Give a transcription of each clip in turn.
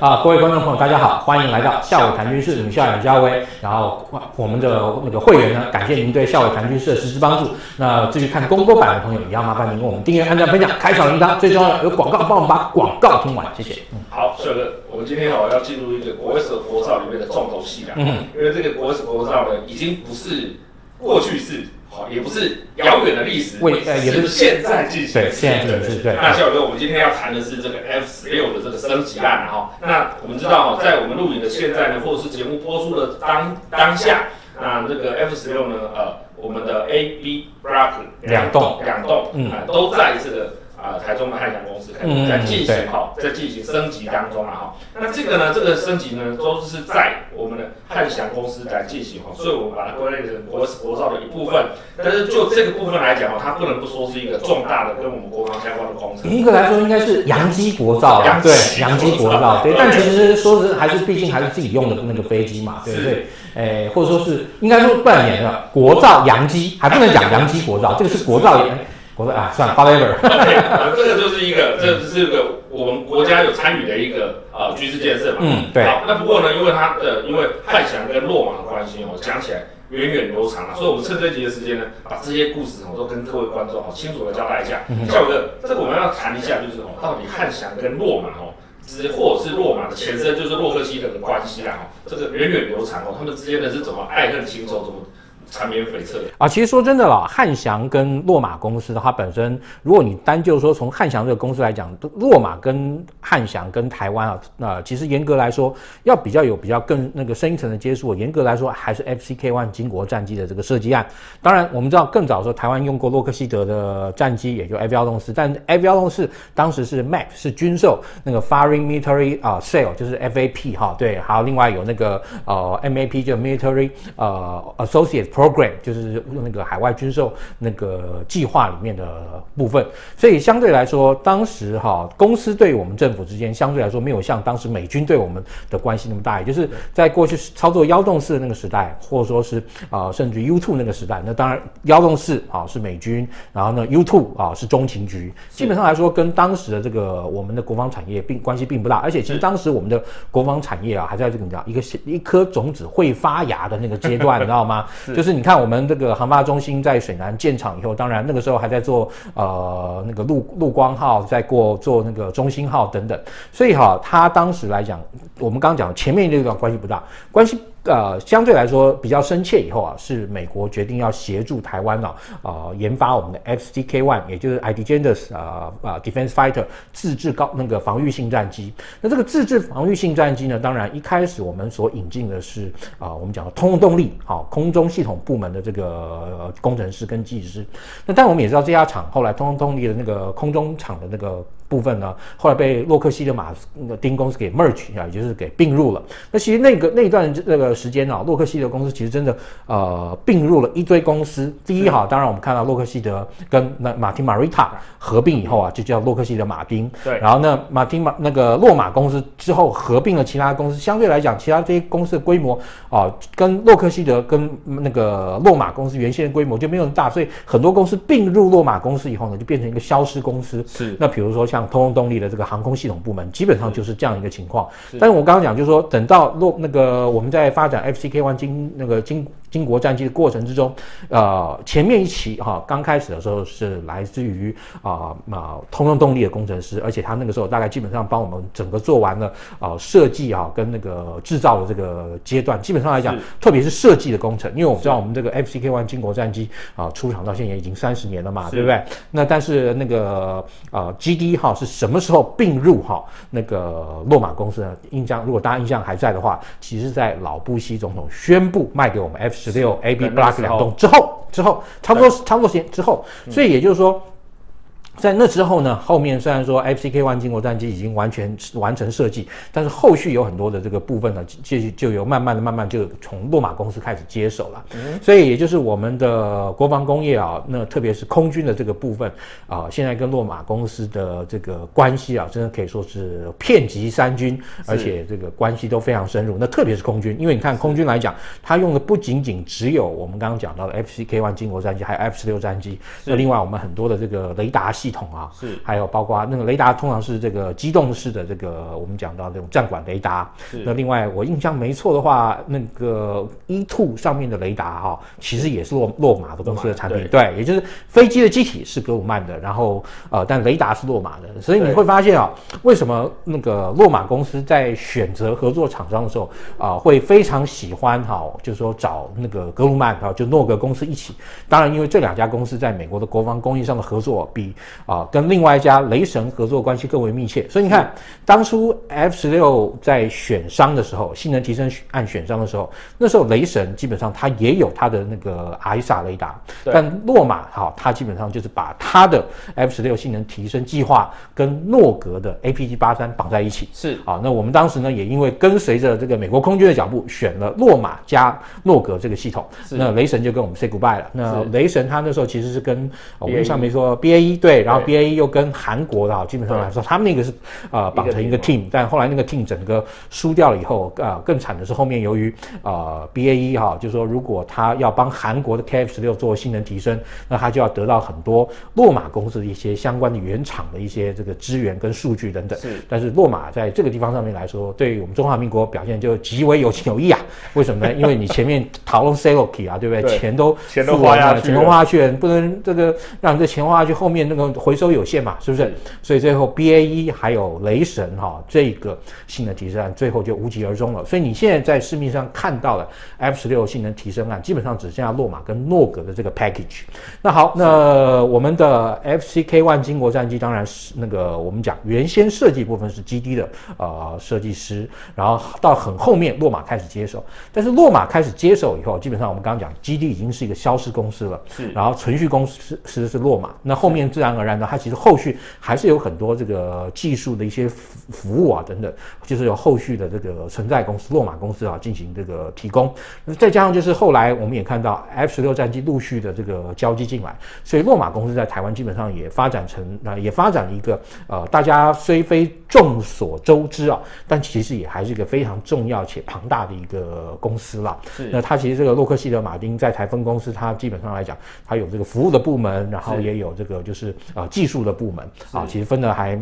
啊，各位观众朋友，大家好，欢迎来到下午谈军事，你校长嘉威。然后我们的那个会员呢，感谢您对下午谈军事的实质帮助。那至于看公播版的朋友，也要麻烦您为我们订阅、按赞、分享、开小铃铛。最重要的有广告，帮我们把广告听完，谢谢。嗯，好，帅哥，我们今天好要进入一个国史国国造里面的重头戏了。嗯，因为这个国史国造呢，已经不是过去式。好，也不是遥远的历史，为呃，也是现在进行。对，现在进行。对。那小哥，我们今天要谈的是这个 F 十六的这个升级案哈。那我们知道哈，在我们录影的现在呢，或者是节目播出的当当下，那这个 F 十六呢，呃，我们的 A、B Block 两栋两栋，嗯，都在这个。啊，台中的汉翔公司在进行哈，在进行升级当中了哈。那这个呢，这个升级呢，都是在我们的汉翔公司在进行哈，所以我们把它归类成国国造的一部分。但是就这个部分来讲哈，它不能不说是一个重大的跟我们国防相关的工程。严格来说，应该是洋基国造，对，洋基国造，对。但其实说是还是，毕竟还是自己用的那个飞机嘛，对不对？诶，或者说是应该说半年了，国造洋机还不能讲洋机国造，这个是国造。我说啊，算了，whatever。这个就是一个，这是一个我们国家有参与的一个呃军事建设嘛。嗯，对。好，那不过呢，因为它的因为汉翔跟洛马的关系哦，讲起来源远流长啊，所以我们趁这集的时间呢，把这些故事哦都跟各位观众好清楚的交代一下。孝哥，这个我们要谈一下，就是哦，到底汉翔跟洛马哦，之或者是洛马的前身就是洛克希德的关系啦，哈，这个源远流长哦，他们之间的是怎么爱恨情仇，怎么？缠绵悱恻啊！其实说真的啦，汉翔跟洛马公司的话，本身如果你单就说从汉翔这个公司来讲，洛马跟汉翔跟台湾啊，那其实严格来说，要比较有比较更那个深一层的接触，严格来说还是 FCK-1 经国战机的这个设计案。当然，我们知道更早的时候，台湾用过洛克希德的战机，也就 F-104，但 F-104 当时是 MAP 是军售，那个 Foreign Military 啊 Sale 就是 FAP 哈，对，还有另外有那个呃 MAP 就 Military 呃 Associate。Program 就是用那个海外军售那个计划里面的部分，所以相对来说，当时哈公司对我们政府之间相对来说没有像当时美军对我们的关系那么大，也就是在过去操作幺洞四的那个时代，或者说是啊、呃、甚至 U two 那个时代，那当然幺洞四啊是美军，然后呢 U two 啊是中情局，基本上来说跟当时的这个我们的国防产业并关系并不大，而且其实当时我们的国防产业啊还在这个你知道一个一颗种子会发芽的那个阶段，你知道吗？就是。你看，我们这个航发中心在水南建厂以后，当然那个时候还在做呃那个陆陆光号，在过做那个中心号等等，所以哈，他当时来讲，我们刚讲前面那段关系不大，关系。呃，相对来说比较深切以后啊，是美国决定要协助台湾啊，呃，研发我们的 FCK-1，也就是 Ardent 啊啊 Defense Fighter 自制高那个防御性战机。那这个自制防御性战机呢，当然一开始我们所引进的是啊、我们讲的通用动力，好、啊，空中系统部门的这个、工程师跟技师。那但我们也知道这家厂后来通用动力的那个空中厂的那个。部分呢，后来被洛克希德马那个丁公司给 merge 啊，也就是给并入了。那其实那个那一段那个时间啊，洛克希德公司其实真的呃并入了一堆公司。第一哈，当然我们看到洛克希德跟那马丁马瑞塔合并以后啊，就叫洛克希德马丁。对。然后呢，马丁马那个洛马公司之后合并了其他公司，相对来讲，其他这些公司的规模啊，跟洛克希德跟那个洛马公司原先的规模就没有那么大，所以很多公司并入洛马公司以后呢，就变成一个消失公司。是。那比如说像。通用动力的这个航空系统部门基本上就是这样一个情况，但是我刚刚讲就是说，等到落那个我们在发展 FCK-1 经那个经经国战机的过程之中，呃，前面一期哈刚开始的时候是来自于啊啊通用动力的工程师，而且他那个时候大概基本上帮我们整个做完了啊设计啊跟那个制造的这个阶段，基本上来讲，特别是设计的工程，因为我们知道我们这个 FCK-1 经国战机啊出厂到现在已经三十年了嘛，对不对？那但是那个呃 GD 哈。是什么时候并入哈那个洛马公司呢？印象如果大家印象还在的话，其实在老布希总统宣布卖给我们 F 十六 AB Block 两栋之后，之后差不多差不多时间之后，所以也就是说。在那之后呢，后面虽然说 FCK-1 经国战机已经完全完成设计，但是后续有很多的这个部分呢，就就有慢慢的、慢慢就从洛马公司开始接手了。嗯，所以也就是我们的国防工业啊，那特别是空军的这个部分啊，现在跟洛马公司的这个关系啊，真的可以说是遍及三军，而且这个关系都非常深入。那特别是空军，因为你看空军来讲，它用的不仅仅只有我们刚刚讲到的 FCK-1 经国战机，还有 F 十六战机。那另外我们很多的这个雷达系。系统啊，是，还有包括那个雷达通常是这个机动式的这个我们讲到这种站管雷达。是。那另外我印象没错的话，那个 E two 上面的雷达哈、哦，其实也是洛洛马的公司的产品。对，对，也就是飞机的机体是格鲁曼的，然后呃，但雷达是洛马的。所以你会发现啊，为什么那个洛马公司在选择合作厂商的时候啊、呃，会非常喜欢哈、哦，就是说找那个格鲁曼啊，就诺格公司一起。当然，因为这两家公司在美国的国防工艺上的合作比啊、呃、跟另外一家雷神合作关系更为密切。所以你看，当初 F 十六在选商的时候，性能提升按选商的时候，那时候雷神基本上它也有它的那个 AESA 雷达，但洛马哈它基本上就是把它的 F 十六性能提升计划跟诺格的 APG 八三绑在一起。是啊，那我们当时呢也因为跟随着这个美国空军的脚步，选了洛马加诺格这个系统。那雷神就跟我们 say goodbye 了。那雷神他那时候其实是跟我们上面说 BAE 对，然后 BAE 又跟韩国的啊，基本上来说他们那个是呃绑成一个 team，但后来那个 team 整个输掉了以后，呃更惨的是后面由于呃 BAE 哈，就是说如果他要帮韩国的 KF 十六做性能提升，那他就要得到很多洛马公司的一些相关的原厂的一些这个资源跟数据等等。是，但是洛马在这个地方上面来说，对于我们中华民国表现就极为有情有义啊。为什么呢？因为你前面讨论 Seloke 啊，对不对？对钱都钱都花下去，钱都花下去，不能这个让这钱花下去，后面那个回收有限嘛，是不是？所以最后 BAE 还有雷神哈、哦，这个性能提升案最后就无疾而终了。所以你现在在市面上看到的 F 十六性能提升案，基本上只剩下洛马跟诺格的这个 package。那好，那我们的 FCK One 金国战机当然是那个我们讲原先设计部分是 GD 的呃设计师，然后到很后面洛马开始接手，但是洛马开始接手以后，基本上我们刚刚讲 GD 已经是一个消失公司了，是，然后存续公司是是洛马，那后面自然而然呢，它其实后续还是有很多这个技术的一些服服务啊等等，就是有后续的这个存在公司洛马公司啊进行这个提供，那再加上就是后来我们也看到 F 十六战机陆续的这个交机进来，所以洛马公司在台湾基本上也发展成啊也发展了一个呃大家虽非众所周知啊，但其实也还是一个非常重要且庞大的一个公司了。是，那它其实这个洛克希德马丁在台分公司，它基本上来讲，它有这个服务的部门，然后也有这个就是呃技术的部门啊，其实分的还。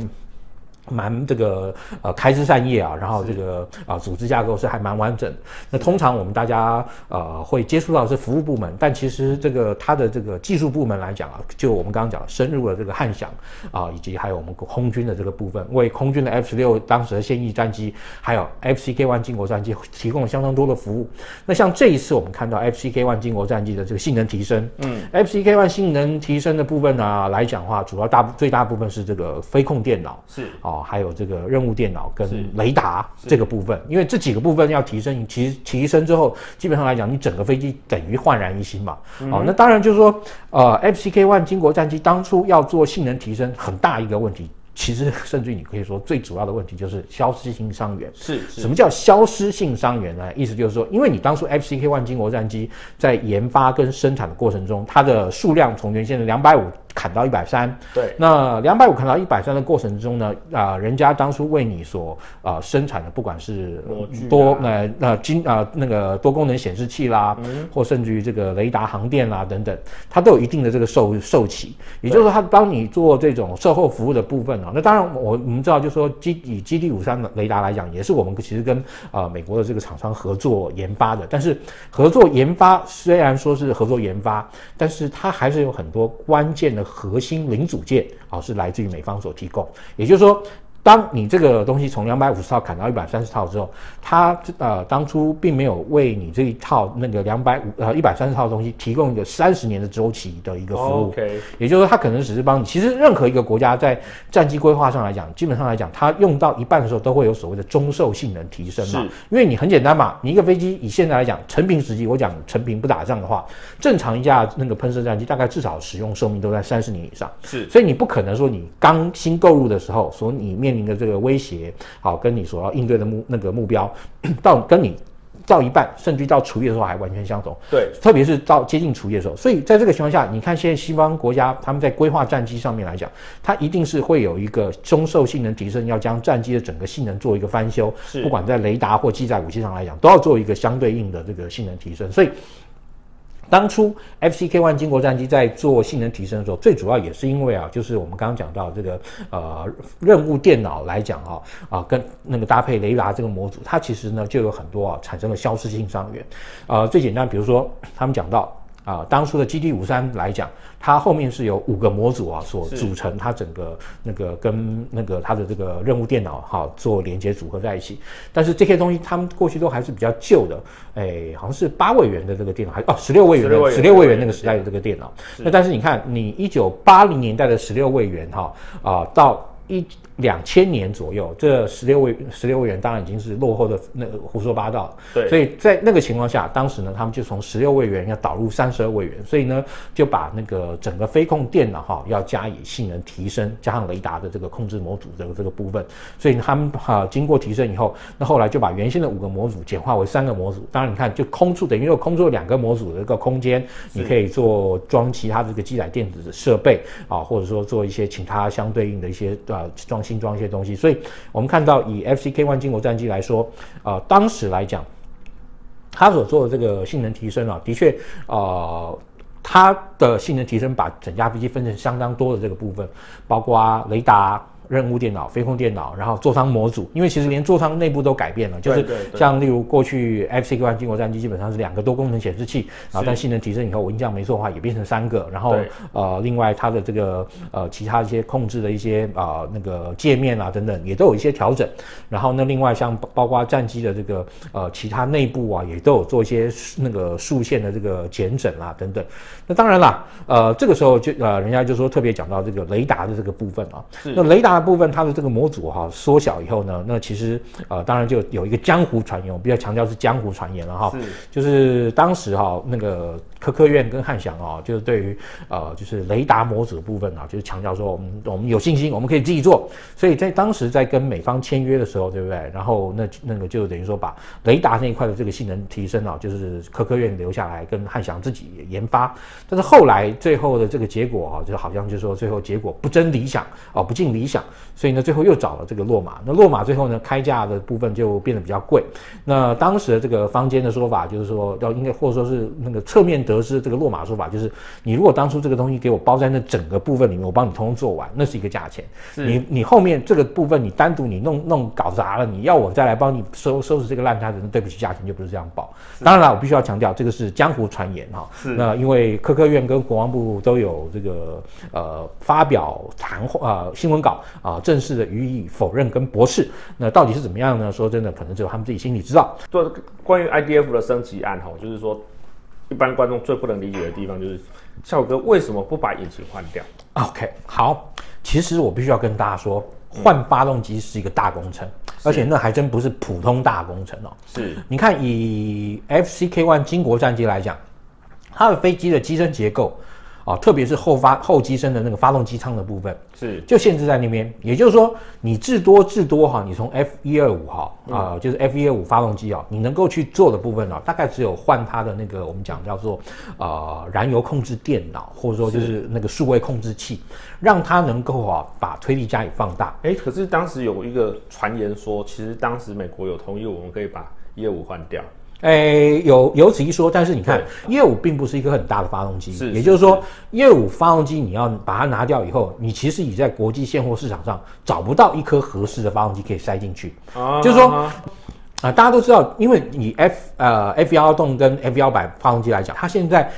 蛮这个呃开枝散叶啊，然后这个啊、呃、组织架构是还蛮完整。那通常我们大家呃会接触到的是服务部门，但其实这个它的这个技术部门来讲啊，就我们刚刚讲深入了这个汉翔啊，以及还有我们空军的这个部分，为空军的 F 十六当时的现役战机，还有 FCK One 经国战机提供了相当多的服务。那像这一次我们看到 FCK One 经国战机的这个性能提升，嗯，FCK One 性能提升的部分呢、啊、来讲的话，主要大最大部分是这个飞控电脑是啊。还有这个任务电脑跟雷达这个部分，因为这几个部分要提升，提提升之后，基本上来讲，你整个飞机等于焕然一新嘛。嗯、哦，那当然就是说，呃，FCK One 金国战机当初要做性能提升，很大一个问题。其实，甚至于你可以说，最主要的问题就是消失性伤员。是，是什么叫消失性伤员呢？意思就是说，因为你当初 FCK One 经国战机在研发跟生产的过程中，它的数量从原先的两百五。砍到一百三，对，那两百五砍到一百三的过程中呢，啊、呃，人家当初为你所啊、呃、生产的，不管是多呃那金啊那个多功能显示器啦，嗯、或甚至于这个雷达航电啦等等，它都有一定的这个受受期，也就是说，它帮你做这种售后服务的部分啊。那当然，我我们知道，就是说基以基地五三的雷达来讲，也是我们其实跟啊、呃、美国的这个厂商合作研发的。但是合作研发虽然说是合作研发，但是它还是有很多关键核心零组件啊，是来自于美方所提供，也就是说。当你这个东西从两百五十套砍到一百三十套之后，它呃当初并没有为你这一套那个两百五呃一百三十套的东西提供一个三十年的周期的一个服务。OK，也就是说它可能只是帮你。其实任何一个国家在战机规划上来讲，基本上来讲，它用到一半的时候都会有所谓的中寿性能提升嘛。是。因为你很简单嘛，你一个飞机以现在来讲，成平时期我讲成平不打仗的话，正常一架那个喷射战机大概至少使用寿命都在三十年以上。是。所以你不可能说你刚新购入的时候，所你面临的这个威胁，好，跟你所要应对的目那个目标，到跟你到一半，甚至到除夜的时候还完全相同。对，特别是到接近除夜的时候，所以在这个情况下，你看现在西方国家他们在规划战机上面来讲，它一定是会有一个中寿性能提升，要将战机的整个性能做一个翻修，是不管在雷达或机载武器上来讲，都要做一个相对应的这个性能提升，所以。当初 FCK-one 金国战机在做性能提升的时候，最主要也是因为啊，就是我们刚刚讲到这个呃任务电脑来讲哈啊，跟那个搭配雷达这个模组，它其实呢就有很多啊产生了消失性伤员。呃，最简单，比如说他们讲到。啊，当初的 GD 五三来讲，它后面是由五个模组啊所组成，它整个那个跟那个它的这个任务电脑哈、啊、做连接组合在一起。但是这些东西，他们过去都还是比较旧的，哎，好像是八位元的这个电脑，还哦十六位元的十六位元那个时代的这个电脑。那但是你看，你一九八零年代的十六位元哈啊到。一两千年左右，这十六位十六位元当然已经是落后的那个胡说八道。对，所以在那个情况下，当时呢，他们就从十六位元要导入三十二位元，所以呢，就把那个整个飞控电脑哈要加以性能提升，加上雷达的这个控制模组的这个部分。所以他们哈经过提升以后，那后来就把原先的五个模组简化为三个模组。当然，你看就空出等于又空出了两个模组的一个空间，你可以做装其他的这个机载电子的设备啊，或者说做一些其他相对应的一些啊装。新装一些东西，所以我们看到以 FCK-1 金国战机来说，呃，当时来讲，它所做的这个性能提升啊，的确，呃，它的性能提升把整架飞机分成相当多的这个部分，包括雷达。任务电脑、飞控电脑，然后座舱模组，因为其实连座舱内部都改变了，就是像例如过去 FCK-1 经国战机基本上是两个多功能显示器，然后但性能提升以后，我印象没错的话也变成三个，然后呃，另外它的这个呃其他一些控制的一些啊、呃、那个界面啊等等也都有一些调整，然后那另外像包括战机的这个呃其他内部啊也都有做一些那个竖线的这个减整啊等等，那当然啦，呃这个时候就呃人家就说特别讲到这个雷达的这个部分啊，那雷达。部分它的这个模组哈缩小以后呢，那其实呃当然就有一个江湖传言，我比较强调是江湖传言了哈，就是当时哈那个科科院跟汉翔啊，就是对于呃就是雷达模组的部分啊，就是强调说我们我们有信心，我们可以自己做，所以在当时在跟美方签约的时候，对不对？然后那那个就等于说把雷达那一块的这个性能提升啊，就是科科院留下来跟汉翔自己研发，但是后来最后的这个结果啊，就好像就是说最后结果不真理想哦，不尽理想。所以呢，最后又找了这个洛马。那洛马最后呢，开价的部分就变得比较贵。那当时的这个坊间的说法就是说，要应该或者说是那个侧面得知这个洛马说法，就是你如果当初这个东西给我包在那整个部分里面，我帮你通通做完，那是一个价钱。你你后面这个部分你单独你弄弄搞砸了，你要我再来帮你收收拾这个烂摊子，那对不起，价钱就不是这样报。当然了，我必须要强调，这个是江湖传言哈。是。那因为科科院跟国防部都有这个呃发表谈话啊、呃、新闻稿啊。呃正式的予以否认跟驳斥，那到底是怎么样呢？说真的，可能只有他们自己心里知道。做关于 IDF 的升级案哈，就是说一般观众最不能理解的地方就是，笑哥为什么不把引擎换掉？OK，好，其实我必须要跟大家说，换发动机是一个大工程，嗯、而且那还真不是普通大工程哦。是，你看以 FCK One 金国战机来讲，它的飞机的机身结构。啊，特别是后发后机身的那个发动机舱的部分，是就限制在那边。也就是说，你至多至多哈，你从 F 一二五哈啊，就是 F 一二五发动机啊，你能够去做的部分啊，大概只有换它的那个我们讲叫做呃燃油控制电脑，或者说就是那个数位控制器，让它能够啊把推力加以放大。哎、欸，可是当时有一个传言说，其实当时美国有同意我们可以把一二五换掉。诶、欸，有有此一说，但是你看，一二五并不是一个很大的发动机，也就是说，一二五发动机你要把它拿掉以后，你其实已在国际现货市场上找不到一颗合适的发动机可以塞进去，啊，就是说，啊、呃，大家都知道，因为你 F 呃 F 幺幺洞跟 F 幺百发动机来讲，它现在。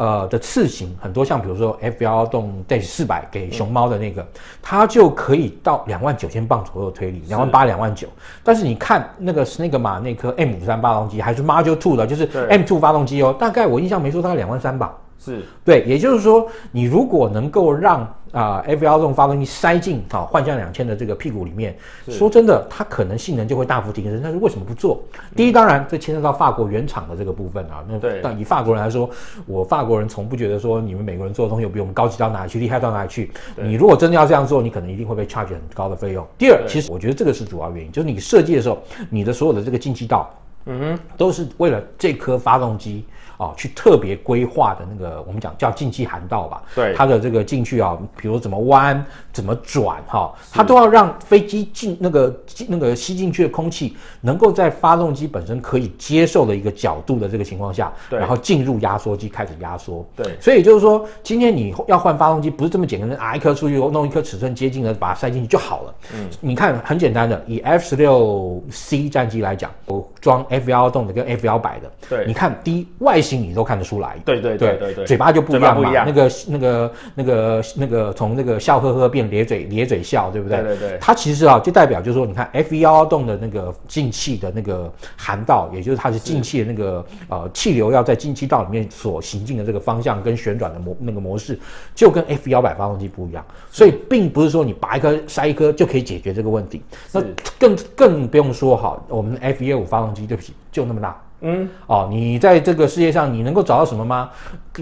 呃的次型很多，像比如说 F 幺幺洞 dash 四百给熊猫的那个，嗯、它就可以到两万九千磅左右的推力，两万八、两万九。但是你看那个那个马那颗 M 五三发动机，还是 Module Two 的，就是 M Two 发动机哦，大概我印象没错，大概两万三吧。是对，也就是说，你如果能够让啊 F 幺这种发动机塞进啊幻象两千的这个屁股里面，说真的，它可能性能就会大幅提升。但是为什么不做？第一，当然这牵涉到法国原厂的这个部分啊。那但以法国人来说，我法国人从不觉得说你们美国人做的东西有比我们高级到哪里去，厉害到哪里去。你如果真的要这样做，你可能一定会被 charge 很高的费用。第二，其实我觉得这个是主要原因，就是你设计的时候，你的所有的这个进气道。嗯哼，都是为了这颗发动机。哦，去特别规划的那个，我们讲叫进气涵道吧。对，它的这个进去啊，比如怎么弯、怎么转，哈，它都要让飞机进那个那个吸进去的空气，能够在发动机本身可以接受的一个角度的这个情况下，对，然后进入压缩机开始压缩。对，所以就是说，今天你要换发动机，不是这么简单的拿一颗出去，弄一颗尺寸接近的把它塞进去就好了。嗯，你看很简单的，以 F 十六 C 战机来讲，我装 F 幺幺洞的跟 F 幺百的，对，你看第一外形。你都看得出来，对对对对对，嘴巴就不一样嘛，那个那个那个那个从那个笑呵呵变咧嘴咧嘴笑，对不对？对对对，它其实啊，就代表就是说，你看 F 一幺幺洞的那个进气的那个涵道，也就是它是进气的那个呃气流要在进气道里面所行进的这个方向跟旋转的模那个模式，就跟 F 幺百发动机不一样，所以并不是说你拔一颗塞一颗就可以解决这个问题。那更更不用说哈，我们 F 一二五发动机，对不起，就那么大。嗯，哦，你在这个世界上，你能够找到什么吗？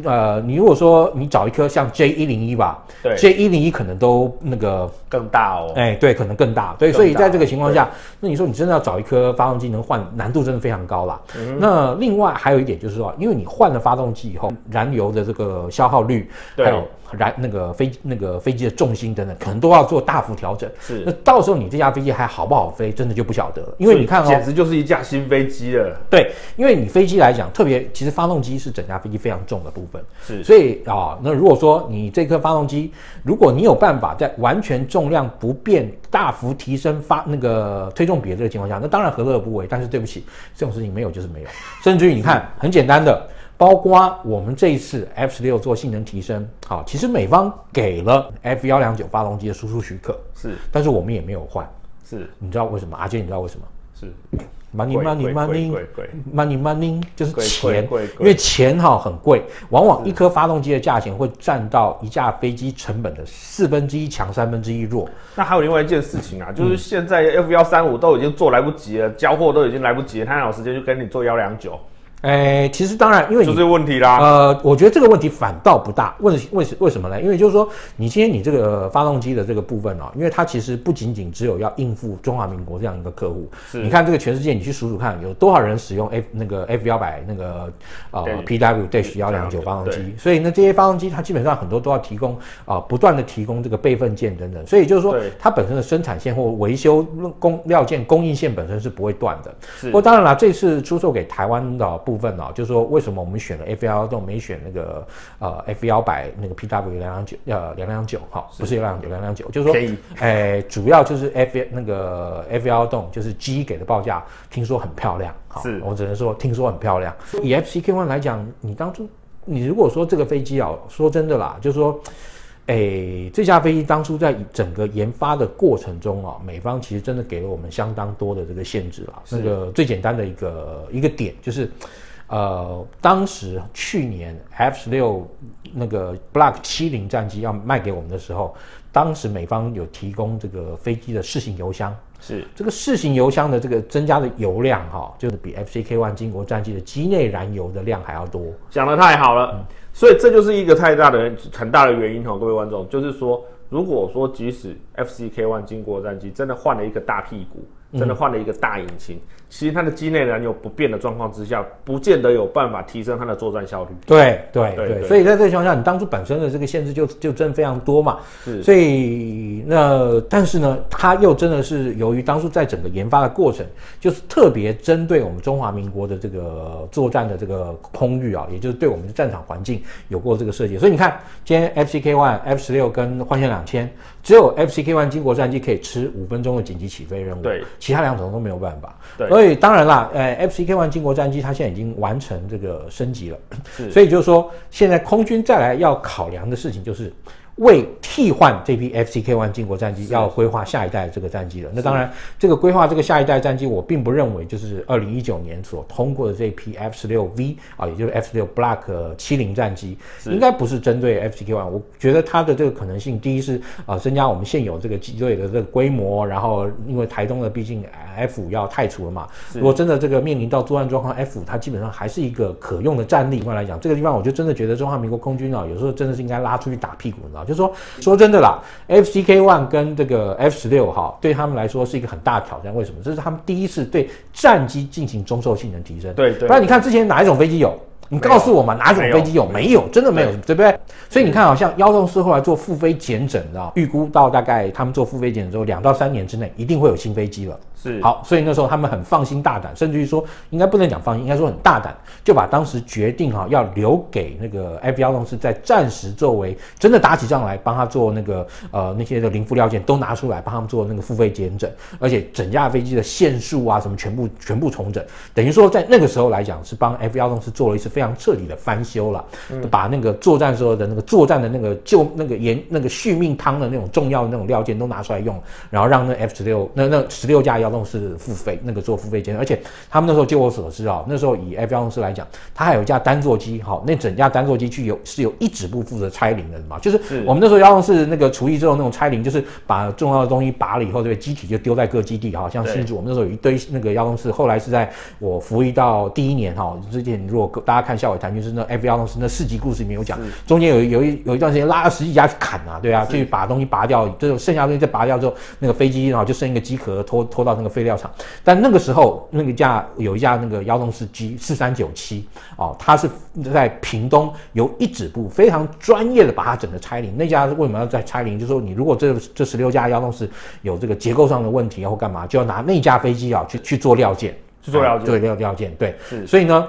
呃，你如果说你找一颗像 J 一零一吧，对，J 一零一可能都那个更大哦，哎，对，可能更大，对，所以在这个情况下，那你说你真的要找一颗发动机能换，难度真的非常高啦。嗯，那另外还有一点就是说，因为你换了发动机以后，燃油的这个消耗率，还有。燃那个飞那个飞机的重心等等，可能都要做大幅调整。是，那到时候你这架飞机还好不好飞，真的就不晓得了。因为你看哦，简直就是一架新飞机了。对，因为你飞机来讲，特别其实发动机是整架飞机非常重的部分。是，所以啊、哦，那如果说你这颗发动机，如果你有办法在完全重量不变、大幅提升发那个推重比的这个情况下，那当然何乐而不为。但是对不起，这种事情没有就是没有。甚至于你看，很简单的。包括我们这一次 F 十六做性能提升，好，其实美方给了 F 幺两九发动机的输出许可，是，但是我们也没有换，是，你知道为什么？阿杰，你知道为什么？是，money money money money money 就是钱，因为钱哈很贵，往往一颗发动机的价钱会占到一架飞机成本的四分之一强三分之一弱。那还有另外一件事情啊，就是现在 F 幺三五都已经做来不及了，交货都已经来不及了，他哪有时间去跟你做幺两九。哎，其实当然，因为你就这个问题啦。呃，我觉得这个问题反倒不大。问为什为什么呢？因为就是说，你今天你这个发动机的这个部分啊，因为它其实不仅仅只有要应付中华民国这样一个客户。是。你看这个全世界，你去数数看，有多少人使用 F 那个 F 幺百那个呃 PW Dash 幺两九发动机？所以呢，这些发动机它基本上很多都要提供啊、呃，不断的提供这个备份件等等。所以就是说，它本身的生产线或维修供料件供应线本身是不会断的。是。不过当然了，这次出售给台湾的部分呢、啊，就是说。为什么我们选了 F 幺没选那个呃 F 幺百那个 PW 两两九呃两两九哈，不是两两九两两九，就是说，哎，主要就是 F 那个 F 幺就是 G 给的报价，听说很漂亮，好，我只能说听说很漂亮。以 FCK One 来讲，你当初你如果说这个飞机啊，说真的啦，就是说，哎，这架飞机当初在整个研发的过程中啊，美方其实真的给了我们相当多的这个限制了。那个最简单的一个一个点就是。呃，当时去年 F 十六那个 Block 七零战机要卖给我们的时候，当时美方有提供这个飞机的试型油箱，是这个试型油箱的这个增加的油量哈、哦，就是比 FCK One 经国战机的机内燃油的量还要多。讲的太好了，嗯、所以这就是一个太大的很大的原因哈，各位观众，就是说，如果说即使 FCK One 经过战机真的换了一个大屁股，真的换了一个大引擎。嗯其实它的机内燃油不变的状况之下，不见得有办法提升它的作战效率。对对对，对，所以在这个情况下，你当初本身的这个限制就就真非常多嘛。是，所以那但是呢，它又真的是由于当初在整个研发的过程，就是特别针对我们中华民国的这个作战的这个空域啊，也就是对我们的战场环境有过这个设计。所以你看，今天 FCK One、F 十六跟幻象两千，只有 FCK One 经国战机可以吃五分钟的紧急起飞任务，对，其他两种都没有办法。对。所以当然啦，呃，FCK One 经国战机它现在已经完成这个升级了，是，所以就是说，现在空军再来要考量的事情就是。为替换这批 FCK One 经国战机，要规划下一代这个战机了。那当然，这个规划这个下一代战机，我并不认为就是二零一九年所通过的这批 F 十六 V 啊，也就是 F 十六 Block 七零战机，应该不是针对 FCK One。我觉得它的这个可能性，第一是啊，增加我们现有这个机队的这个规模，然后因为台东的毕竟 F 五要太除了嘛。如果真的这个面临到作战状况，F 五它基本上还是一个可用的战力。一般来讲，这个地方我就真的觉得中华民国空军啊，有时候真的是应该拉出去打屁股，你知道。就是说说真的啦，FCK One 跟这个 F 十六哈，对他们来说是一个很大的挑战。为什么？这是他们第一次对战机进行中寿性能提升。对对。不然你看之前哪一种飞机有？你告诉我嘛，哪种飞机有？没有，真的没有，对不对？所以你看好，像幺洞四后来做复飞检诊的，预估到大概他们做复飞减诊之后，两到三年之内一定会有新飞机了。是好，所以那时候他们很放心大胆，甚至于说应该不能讲放心，应该说很大胆，就把当时决定哈要留给那个 F 幺洞四在暂时作为真的打起仗来帮他做那个呃那些的零副料件都拿出来帮他们做那个付费检整，而且整架飞机的线束啊什么全部全部重整，等于说在那个时候来讲是帮 F 幺洞四做了一次非常彻底的翻修了，嗯、把那个作战时候的那个作战的那个救那个延那个续命汤的那种重要的那种料件都拿出来用，然后让那 F 十六那那十六架幺。洞是付费那个做复飞检，而且他们那时候据我所知啊，那时候以 F 幺洞四来讲，它还有一架单座机，好，那整架单座机去有是有一指部负责拆零的嘛，就是我们那时候幺洞四那个除役之后那种拆零，就是把重要的东西拔了以后，这个机体就丢在各基地，好像甚至我们那时候有一堆那个幺洞四，后来是在我服役到第一年哈，之前如果大家看校委谈军是那 F 幺洞四那四级故事里面有讲，中间有有一有一段时间拉了十几家去砍啊，对啊，去把东西拔掉，就是剩下的东西再拔掉之后，那个飞机然后就剩一个机壳拖拖到那个废料厂，但那个时候那个架有一架那个幺洞四 G 四三九七哦，它是在屏东由一指部非常专业的把它整个拆零。那架为什么要在拆零？就是说你如果这这十六架幺洞四有这个结构上的问题或干嘛，就要拿那架飞机啊去去做料件，去做料件，对料料件，对，是所以呢。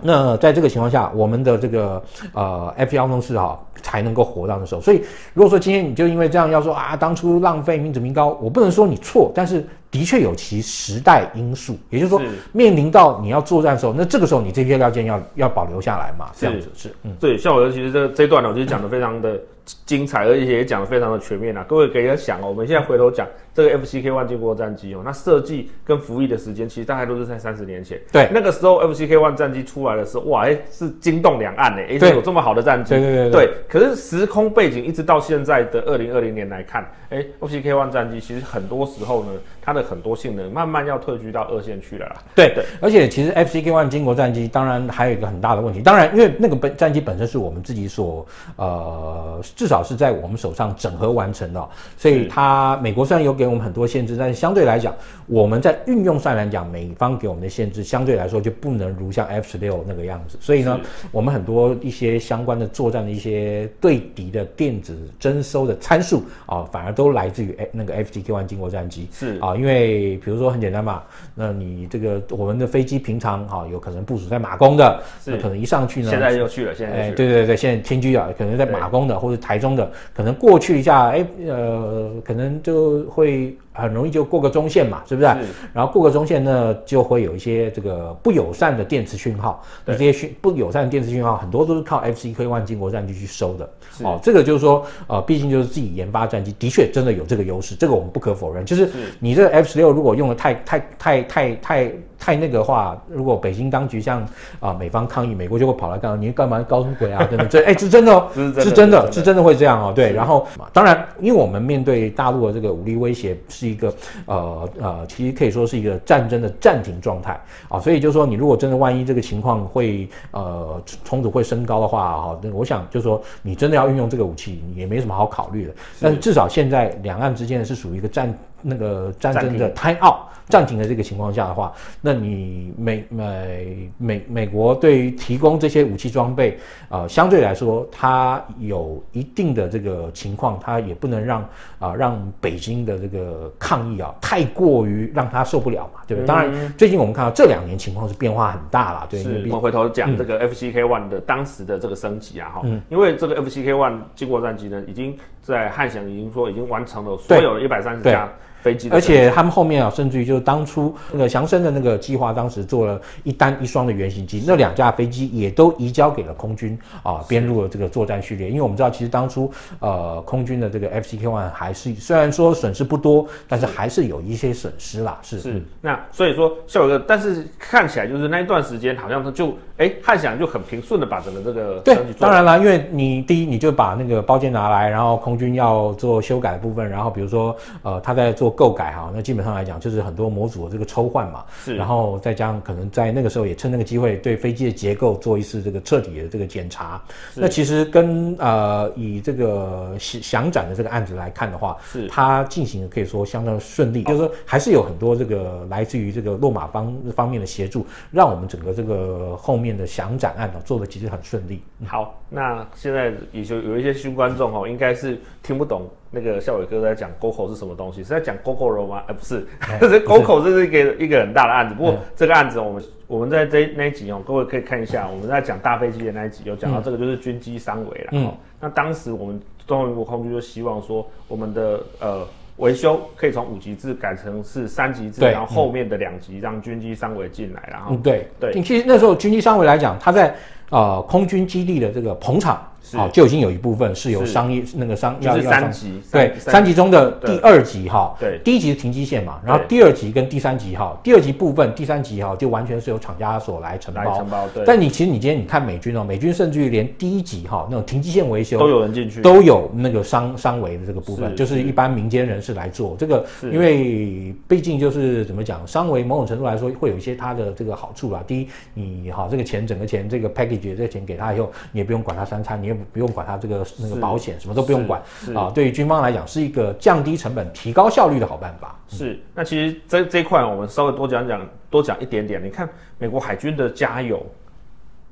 那在这个情况下，我们的这个呃 F 幺洞四哈才能够活到那时候。所以如果说今天你就因为这样要说啊，当初浪费民脂民膏，我不能说你错，但是的确有其时代因素。也就是说，面临到你要作战的时候，那这个时候你这些料件要要保留下来嘛？这样子是，嗯，对。像我其实这这段呢，我就讲的非常的。嗯精彩，而且也讲的非常的全面啊！各位可以想哦，我们现在回头讲这个 FCK One 经国战机哦，那设计跟服役的时间其实大概都是在三十年前。对，那个时候 FCK One 战机出来的时候，哇，哎、欸，是惊动两岸呢、欸，哎、欸，有这么好的战机。对对对，对，对。可是时空背景一直到现在的二零二零年来看，哎、欸、FCK One 战机其实很多时候呢，它的很多性能慢慢要退居到二线去了啦。对对，而且其实 FCK One 经国战机当然还有一个很大的问题，当然因为那个本战机本身是我们自己所呃，至少是在我们。手上整合完成的，所以它美国虽然有给我们很多限制，但是相对来讲，我们在运用上来讲，美方给我们的限制相对来说就不能如像 F 十六那个样子。所以呢，我们很多一些相关的作战的一些对敌的电子征收的参数啊，反而都来自于那个 ftq one 经过战机。是啊，因为比如说很简单嘛，那你这个我们的飞机平常哈有可能部署在马公的，那可能一上去呢，现在就去了，现在哎，对对对，现在天居啊，可能在马公的或者台中的，可能。过去一下，哎，呃，可能就会很容易就过个中线嘛，是不是？是。然后过个中线呢，就会有一些这个不友善的电磁讯号。那。这些讯不友善的电磁讯号，很多都是靠 FCK One 经国战机去收的。哦，这个就是说，呃，毕竟就是自己研发战机，的确真的有这个优势，这个我们不可否认。就是你这个 F 十六如果用的太太太太太。太那个话，如果北京当局像啊美方抗议，美国就会跑来干你干嘛搞什么鬼啊？真的，这哎是真的哦，是真的，是真的会这样哦。对，然后当然，因为我们面对大陆的这个武力威胁，是一个呃呃，其实可以说是一个战争的暂停状态啊。所以就是说，你如果真的万一这个情况会呃冲突会升高的话哈，那我想就是说，你真的要运用这个武器，也没什么好考虑的。但是至少现在两岸之间是属于一个战。那个战争的 time out 暂停的这个情况下的话，那你美美美美国对于提供这些武器装备，呃，相对来说，它有一定的这个情况，它也不能让啊、呃、让北京的这个抗议啊太过于让他受不了嘛，对不对？嗯、当然，最近我们看到这两年情况是变化很大了，对。是我们回头讲这个 FCK One 的当时的这个升级啊，哈、嗯，因为这个 FCK One 经国战机呢，已经在汉翔已经说已经完成了所有的一百三十架。飞机，而且他们后面啊，甚至于就是当初那个祥生的那个计划，当时做了一单一双的原型机，那两架飞机也都移交给了空军啊，编入了这个作战序列。因为我们知道，其实当初呃空军的这个 FCK One 还是虽然说损失不多，但是还是有一些损失啦。是是，那所以说孝玮哥，但是看起来就是那一段时间好像他就哎汉翔就很平顺的把整个这个对，当然了，因为你第一你就把那个包件拿来，然后空军要做修改的部分，然后比如说呃他在做。做构改哈，那基本上来讲就是很多模组的这个抽换嘛，是，然后再加上可能在那个时候也趁那个机会对飞机的结构做一次这个彻底的这个检查。那其实跟呃以这个翔展的这个案子来看的话，是它进行的可以说相当顺利，就是说还是有很多这个来自于这个落马方方面的协助，让我们整个这个后面的翔展案呢做的其实很顺利。好，那现在也就有一些新观众哦，应该是听不懂。那个校伟哥在讲 GOCO 是什么东西？是在讲 GOCORO 吗？哎，不是，这是 GOCO 这是一个一个很大的案子。不过这个案子我们我们在这那一集哦，各位可以看一下，我们在讲大飞机的那一集有讲到这个就是军机三维了。嗯。那当时我们中华民国空军就希望说，我们的呃维修可以从五级制改成是三级制，然后后面的两级让军机三维进来，然后对对。其实那时候军机三维来讲，它在呃空军基地的这个捧场。好，就已经有一部分是由商业那个商要要三级，对，三级中的第二级哈，对，第一级是停机线嘛，然后第二级跟第三级哈，第二级部分、第三级哈，就完全是由厂家所来承包。承包，对。但你其实你今天你看美军哦，美军甚至于连第一级哈那种停机线维修都有人进去，都有那个商商维的这个部分，就是一般民间人士来做。这个，因为毕竟就是怎么讲，商维某种程度来说会有一些它的这个好处啦。第一，你好这个钱整个钱这个 package 这个钱给他以后，你也不用管他三餐，你也不用管它这个。那个保险什么都不用管啊，对于军方来讲是一个降低成本、提高效率的好办法。是，那其实这这一块我们稍微多讲讲，多讲一点点。你看美国海军的加油，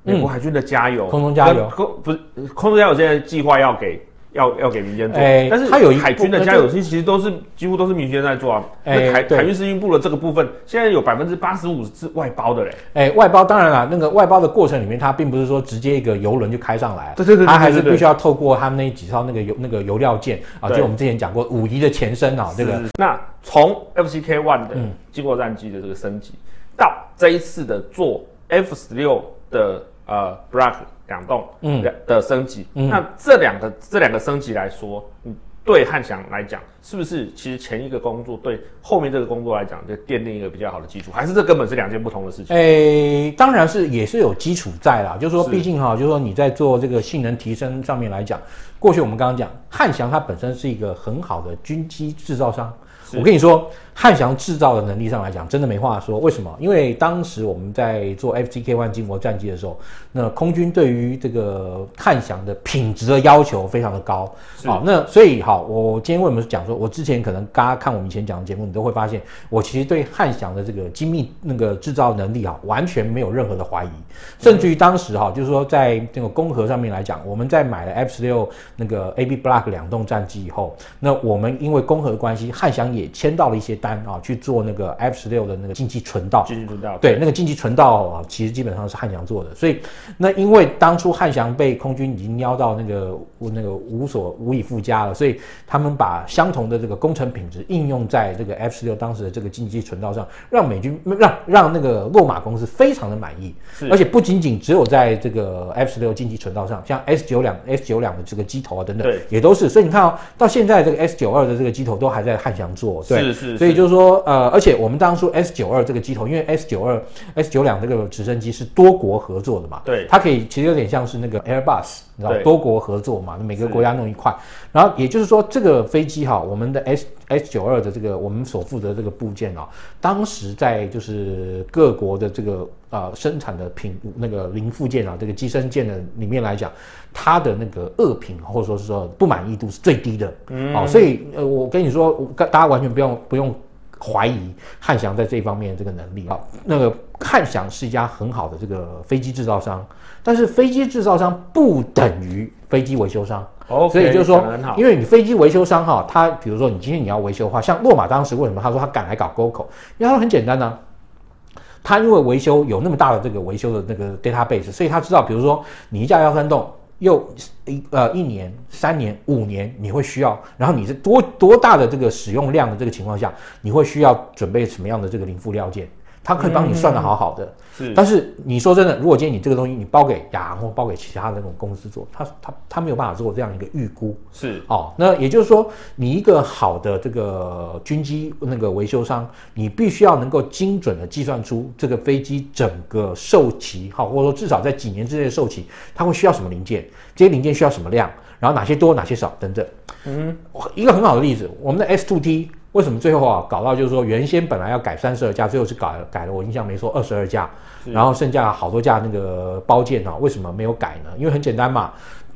美国海军的加油，空中加油，空不是空中加油，现在计划要给。要要给民间做，欸、但是它有海军的加油机，其实都是几乎都是民间在做啊。欸、那海海军司令部的这个部分，现在有百分之八十五是外包的嘞。哎、欸，外包当然了，那个外包的过程里面，它并不是说直接一个油轮就开上来，对对对，它还是必须要透过他们那几艘那个油那个油料舰啊，就我们之前讲过五仪的前身啊，这个。那从 FCK One 的经过战机的这个升级，嗯、到这一次的做 F 十六的呃 Block。两栋嗯。的升级，嗯、那这两个这两个升级来说，嗯，对汉翔来讲，是不是其实前一个工作对后面这个工作来讲，就奠定一个比较好的基础，还是这根本是两件不同的事情？诶、欸，当然是也是有基础在啦，就是说，毕竟哈，就是说你在做这个性能提升上面来讲，过去我们刚刚讲汉翔它本身是一个很好的军机制造商，我跟你说。汉翔制造的能力上来讲，真的没话说。为什么？因为当时我们在做 FCK-1 金国战机的时候，那空军对于这个汉翔的品质的要求非常的高。好，那所以好，我今天为什么讲说，我之前可能大家看我们以前讲的节目，你都会发现，我其实对汉翔的这个精密那个制造能力啊，完全没有任何的怀疑。甚至于当时哈，就是说在这个工合上面来讲，我们在买了 F 十六那个 AB Block 两栋战机以后，那我们因为工合的关系，汉翔也签到了一些。啊，去做那个 F 十六的那个进气纯道，进气纯道，对，那个进气纯道啊，其实基本上是汉翔做的。所以，那因为当初汉翔被空军已经瞄到那个那个无所无以复加了，所以他们把相同的这个工程品质应用在这个 F 十六当时的这个进气纯道上，让美军让让那个洛马公司非常的满意。是，而且不仅仅只有在这个 F 十六进气纯道上，像 S 九两 S 九两的这个机头啊等等，对，也都是。所以你看哦，到现在这个 S 九二的这个机头都还在汉翔做，对，是是，是。所以就是说，呃，而且我们当初 S 九二这个机头，因为 S 九二、S 九两这个直升机是多国合作的嘛，对，它可以其实有点像是那个 Airbus，你知道，多国合作嘛，每个国家弄一块。然后也就是说，这个飞机哈，我们的 S S 九二的这个我们所负责的这个部件啊，当时在就是各国的这个呃生产的品那个零附件啊，这个机身件的里面来讲，它的那个恶评或者说是说不满意度是最低的，嗯，哦，所以呃，我跟你说，大家完全不用不用。怀疑汉翔在这方面的这个能力啊，那个汉翔是一家很好的这个飞机制造商，但是飞机制造商不等于飞机维修商。哦，所以就是说，因为你飞机维修商哈，他比如说你今天你要维修的话，像洛马当时为什么他说他敢来搞 GOCO？因为他说很简单呢、啊，他因为维修有那么大的这个维修的那个 database，所以他知道，比如说你一架幺三洞。又一呃一年、三年、五年，你会需要，然后你是多多大的这个使用量的这个情况下，你会需要准备什么样的这个零副料件？它可以帮你算的好好的。是，但是你说真的，如果今天你这个东西你包给亚航或包给其他的那种公司做，他他他没有办法做这样一个预估。是哦，那也就是说，你一个好的这个军机那个维修商，你必须要能够精准的计算出这个飞机整个寿期，好，或者说至少在几年之内的寿期，它会需要什么零件，这些零件需要什么量，然后哪些多哪些少等等。嗯，一个很好的例子，我们的 S2T。为什么最后啊搞到就是说原先本来要改三十二架，最后是改改了，我印象没错二十二架，然后剩下好多架那个包件啊，为什么没有改呢？因为很简单嘛。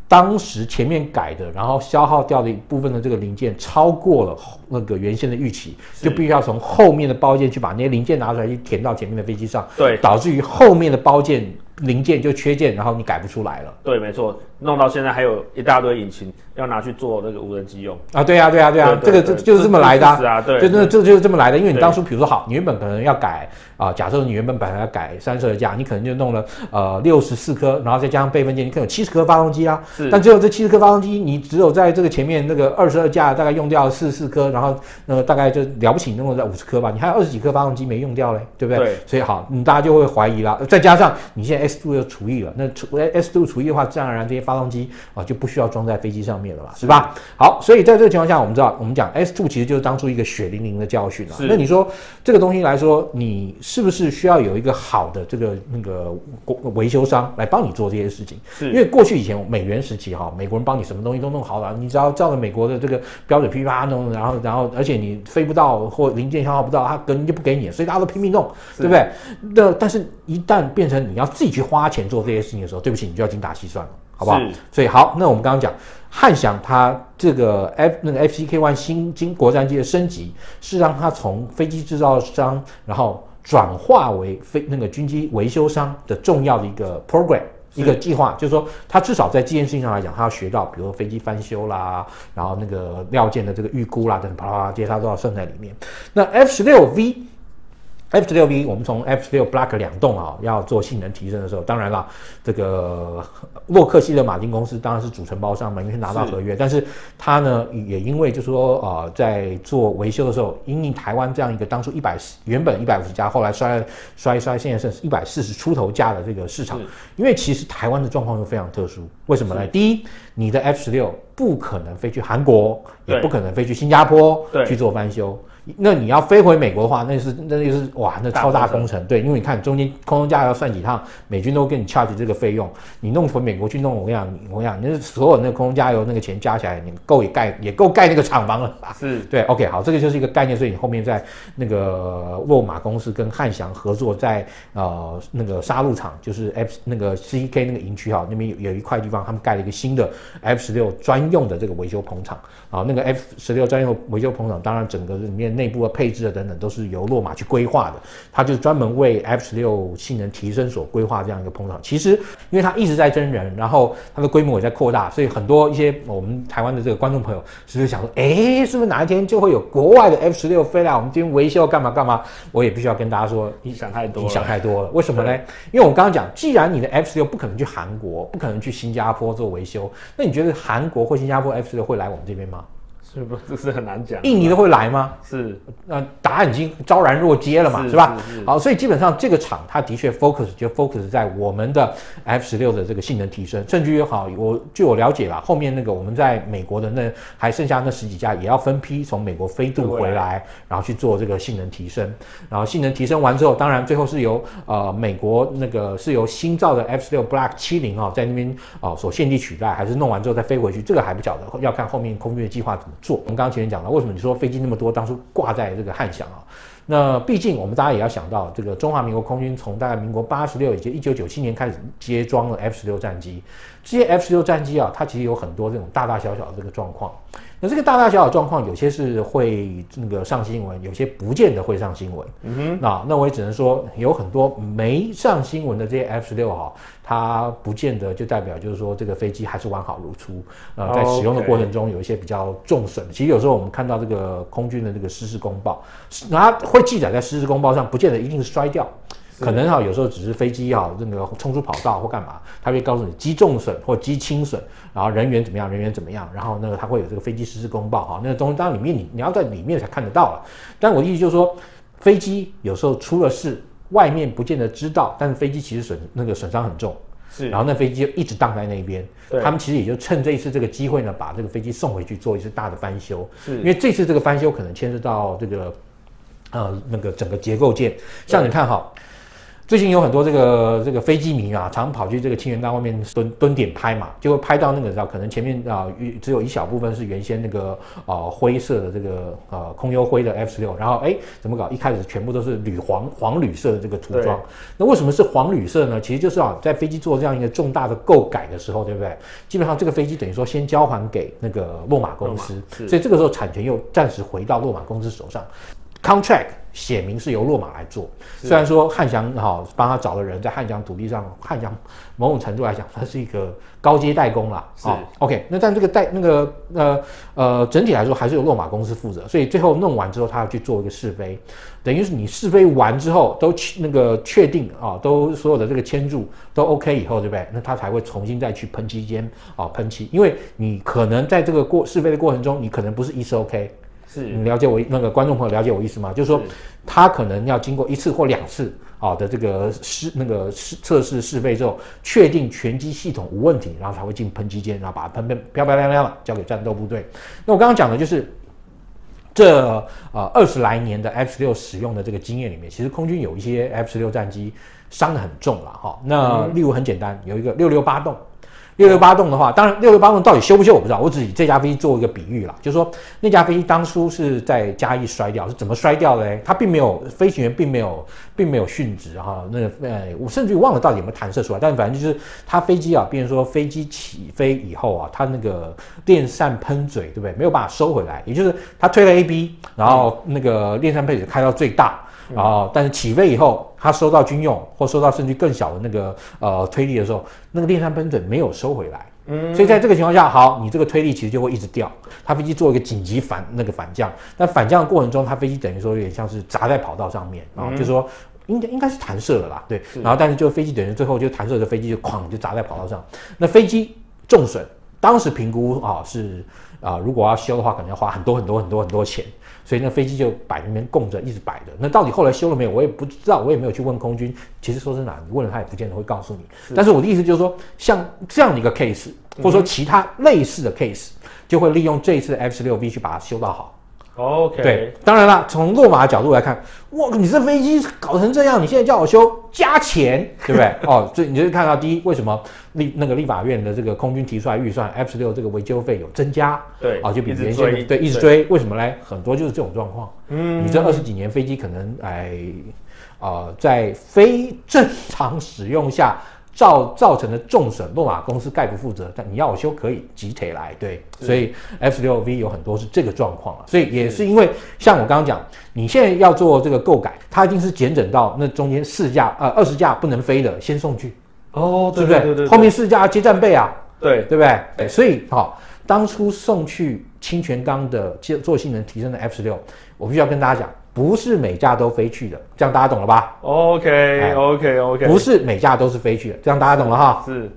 当时前面改的，然后消耗掉的一部分的这个零件超过了那个原先的预期，就必须要从后面的包件去把那些零件拿出来去填到前面的飞机上，对，导致于后面的包件零件就缺件，然后你改不出来了。对，没错，弄到现在还有一大堆引擎要拿去做那个无人机用啊！对啊，对啊，对啊，这个就就是这么来的啊！对，就那这就是这么来的，因为你当初比如说好，你原本可能要改。啊，假设你原本本来要改三十二架，你可能就弄了呃六十四颗，然后再加上备份件，你可能有七十颗发动机啊。是。但只有这七十颗发动机，你只有在这个前面那个二十二架大概用掉四十四颗，然后那个大概就了不起弄了在五十颗吧，你还有二十几颗发动机没用掉嘞，对不对？对。所以好，你大家就会怀疑了。再加上你现在 S two 又除役了，那除 S two 除役的话，自然而然这些发动机啊就不需要装在飞机上面了吧，是吧？好，所以在这个情况下，我们知道，我们讲 S two 其实就是当初一个血淋淋的教训啊。那你说这个东西来说，你是不是需要有？一个好的这个那个维修商来帮你做这些事情，是因为过去以前美元时期哈，美国人帮你什么东西都弄好了，你只要照着美国的这个标准噼啪弄，然后然后而且你飞不到或零件消耗不到，他根本就不给你，所以大家都拼命弄，对不对？那但是一旦变成你要自己去花钱做这些事情的时候，对不起，你就要精打细算了，好不好？所以好，那我们刚刚讲汉翔它这个 F 那个 FCK One 新经国战机的升级，是让它从飞机制造商，然后转化为飞那个军机维修商的重要的一个 program 一个计划，就是说，他至少在这件事情上来讲，他要学到，比如说飞机翻修啦，然后那个料件的这个预估啦，等等啪啪啪，这些他都要算在里面。那 F 十六 V。F 十六 V，我们从 F 十六 Block 两栋啊，要做性能提升的时候，当然了，这个洛克希德马丁公司当然是主承包商嘛，因为拿到合约，是。但是他呢也因为就是说啊、呃，在做维修的时候，因应台湾这样一个当初一百原本一百五十家，后来摔摔一摔，现在剩一百四十出头价的这个市场，因为其实台湾的状况又非常特殊，为什么呢？第一，你的 F 十六不可能飞去韩国，也不可能飞去新加坡去做翻修。那你要飞回美国的话，那是那就是哇，那超大工程。对，因为你看中间空中加油要算几趟，美军都跟你 charge 这个费用。你弄回美国去弄，我跟你讲，我跟你讲，那所有那个空中加油那个钱加起来，你够也盖也够盖那个厂房了吧？是对。OK，好，这个就是一个概念。所以你后面在那个洛马公司跟汉翔合作在，在呃那个杀戮场，就是 F 那个 CK 那个营区哈，那边有有一块地方，他们盖了一个新的 F 十六专用的这个维修棚厂啊。那个 F 十六专用维修棚厂，当然整个里面。内部的配置啊等等都是由洛马去规划的，它就是专门为 F 十六性能提升所规划这样一个碰撞。其实，因为它一直在增人，然后它的规模也在扩大，所以很多一些我们台湾的这个观众朋友是不是想说，哎，是不是哪一天就会有国外的 F 十六飞来我们这边维修干嘛干嘛？我也必须要跟大家说，你想太多，你想太多了。为什么呢？因为我刚刚讲，既然你的 F 十六不可能去韩国，不可能去新加坡做维修，那你觉得韩国或新加坡 F 十六会来我们这边吗？是不是 这是很难讲？印尼都会来吗？是，那答案已经昭然若揭了嘛，是，是吧？好，所以基本上这个厂它的确 focus 就 focus 在我们的 F 十六的这个性能提升，甚至于好，我据我了解吧，后面那个我们在美国的那还剩下那十几架也要分批从美国飞渡回来，然后去做这个性能提升，然后性能提升完之后，当然最后是由呃美国那个是由新造的 F 十六 Black 七零啊在那边哦、呃、所现地取代，还是弄完之后再飞回去，这个还不晓得，要看后面空军的计划怎么。做我们刚刚前面讲了，为什么你说飞机那么多，当初挂在这个汉翔啊？那毕竟我们大家也要想到，这个中华民国空军从大概民国八十六以及一九九七年开始接装了 F 十六战机，这些 F 十六战机啊，它其实有很多这种大大小小的这个状况。那这个大大小小状况，有些是会那个上新闻，有些不见得会上新闻。嗯哼，那那我也只能说，有很多没上新闻的这些 F 十六哈，它不见得就代表就是说这个飞机还是完好如初。呃，在使用的过程中有一些比较重损。其实有时候我们看到这个空军的这个失事公报，那会记载在失事公报上，不见得一定是摔掉。可能哈，有时候只是飞机哈，那个冲出跑道或干嘛，他会告诉你机重损或机轻损，然后人员怎么样，人员怎么样，然后那个他会有这个飞机失事公报哈，那个东西当然里面你你要在里面才看得到了。但我的意思就是说，飞机有时候出了事，外面不见得知道，但是飞机其实损那个损伤很重，是，然后那飞机就一直荡在那边，对。他们其实也就趁这一次这个机会呢，把这个飞机送回去做一次大的翻修，是，因为这次这个翻修可能牵涉到这个呃那个整个结构件，像你看哈。最近有很多这个这个飞机迷啊，常跑去这个清源岗外面蹲蹲点拍嘛，就会拍到那个知道可能前面啊只有一小部分是原先那个呃灰色的这个呃空优灰的 F 十六，然后哎怎么搞？一开始全部都是铝黄黄铝色的这个涂装。那为什么是黄铝色呢？其实就是啊在飞机做这样一个重大的购改的时候，对不对？基本上这个飞机等于说先交还给那个洛马公司，所以这个时候产权又暂时回到洛马公司手上。Contract 写明是由洛马来做，虽然说汉翔哈帮他找了人在汉翔土地上，汉翔某种程度来讲，它是一个高阶代工啦。是、哦、OK，那但这个代那个呃呃整体来说还是由洛马公司负责，所以最后弄完之后，他要去做一个试飞，等于是你试飞完之后都那个确定啊、哦，都所有的这个签注都 OK 以后，对不对？那他才会重新再去喷漆间啊喷漆，因为你可能在这个过试飞的过程中，你可能不是一次 OK。是你了解我那个观众朋友了解我意思吗？就是说，他可能要经过一次或两次啊的这个试那个试测试试飞之后，确定全机系统无问题，然后才会进喷机间，然后把它喷喷漂漂亮亮的交给战斗部队。那我刚刚讲的就是这呃二十来年的 F 十六使用的这个经验里面，其实空军有一些 F 十六战机伤得很重了哈。那例如很简单，有一个六六八洞。六六八栋的话，当然六六八栋到底修不修我不知道，我只以这架飞机做一个比喻啦，就是说那架飞机当初是在嘉义摔掉，是怎么摔掉的嘞？它并没有飞行员并没有并没有殉职哈，那呃我甚至于忘了到底有没有弹射出来，但反正就是它飞机啊，比如说飞机起飞以后啊，它那个电扇喷嘴对不对？没有办法收回来，也就是它推了 A B，然后那个电扇喷嘴开到最大。然后，但是起飞以后，它收到军用或收到甚至更小的那个呃推力的时候，那个电扇喷嘴没有收回来，嗯，所以在这个情况下，好，你这个推力其实就会一直掉。它飞机做一个紧急反那个反降，但反降的过程中，它飞机等于说有点像是砸在跑道上面啊，就是说应该应该是弹射了啦，对，然后但是就飞机等于最后就弹射的飞机就哐就砸在跑道上，那飞机重损，当时评估啊是啊如果要修的话，可能要花很多很多很多很多钱。所以那飞机就摆那边供着，一直摆着。那到底后来修了没有？我也不知道，我也没有去问空军。其实说真的，你问了他也不见得会告诉你。是但是我的意思就是说，像这样的一个 case，或者说其他类似的 case，就会利用这一次的 F 十六 V 去把它修到好。OK，对，当然了，从落马的角度来看，哇，你这飞机搞成这样，你现在叫我修，加钱，对不对？哦，所以你就看到第一，为什么立那个立法院的这个空军提出来预算 F 十六这个维修费有增加？对，啊，就比原先对一直追，为什么呢？很多就是这种状况。嗯，你这二十几年飞机可能哎，呃，在非正常使用下。造造成的重损，洛马公司概不负责，但你要我修可以，集体来，对，所以 F 六 V 有很多是这个状况啊，所以也是因为像我刚刚讲，你现在要做这个购改，它一定是减整到那中间四架呃二十架不能飞的先送去，哦，对不对？对对对对，后面四架接战备啊，对对不对？对，所以好、哦，当初送去清泉岗的做性能提升的 F 十六，我必须要跟大家讲。不是每架都飞去的，这样大家懂了吧？OK OK OK，不是每架都是飞去的，这样大家懂了哈？是。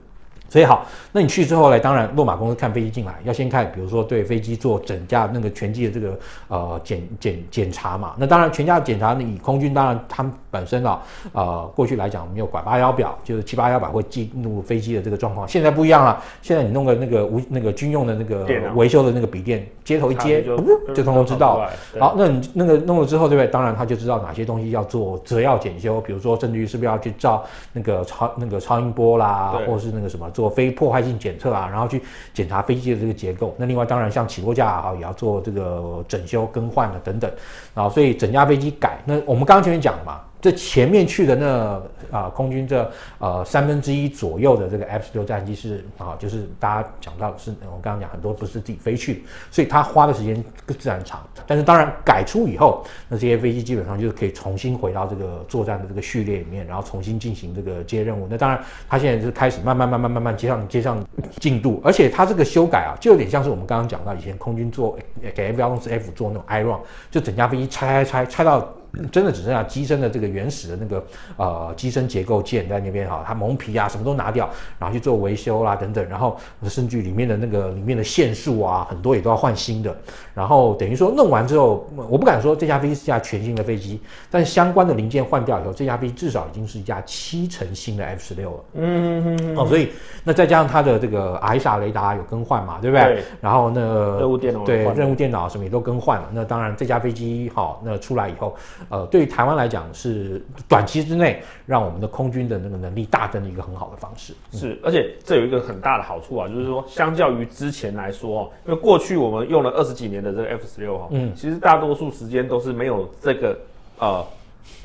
所以好，那你去之后呢？当然，落马公司看飞机进来，要先看，比如说对飞机做整架那个全机的这个呃检检检查嘛。那当然，全架检查，你空军当然他们本身啊，呃，过去来讲，我们有拐八幺表，就是七八幺表会记录飞机的这个状况。现在不一样了，现在你弄个那个无那个军用的那个维修的那个笔电，接头一接，就就通通知道。好，那你那个弄了之后，对不对？当然他就知道哪些东西要做择要检修，比如说甚至于是不是要去照那个超那个超音波啦，或者是那个什么做。非破坏性检测啊，然后去检查飞机的这个结构。那另外当然像起落架啊，也要做这个整修更换的等等。然后所以整架飞机改。那我们刚刚前面讲了嘛。这前面去的那啊、空军这呃三分之一左右的这个 F 十六战机是啊，就是大家讲到是我刚刚讲很多不是自己飞去，所以他花的时间自然长。但是当然改出以后，那这些飞机基本上就是可以重新回到这个作战的这个序列里面，然后重新进行这个接任务。那当然，他现在是开始慢慢慢慢慢慢接上接上进度，而且他这个修改啊，就有点像是我们刚刚讲到以前空军做给 F 幺零四 F 做那种 I run，就整架飞机拆拆拆拆到。真的只剩下机身的这个原始的那个呃机身结构件在那边哈，它蒙皮啊什么都拿掉，然后去做维修啦等等，然后甚至里面的那个里面的线束啊很多也都要换新的，然后等于说弄完之后，我不敢说这架飞机是架全新的飞机，但相关的零件换掉以后，这架飞机至少已经是一架七成新的 F 十六了。嗯嗯嗯。哦，所以那再加上它的这个 i s 雷达有更换嘛，对不对？对。然后那任务电脑对任务电脑什么也都更换了，那当然这架飞机好，那出来以后。呃，对于台湾来讲是短期之内让我们的空军的那个能力大增的一个很好的方式。是，而且这有一个很大的好处啊，就是说相较于之前来说哦，因为过去我们用了二十几年的这个 F 十六哈，嗯，其实大多数时间都是没有这个呃。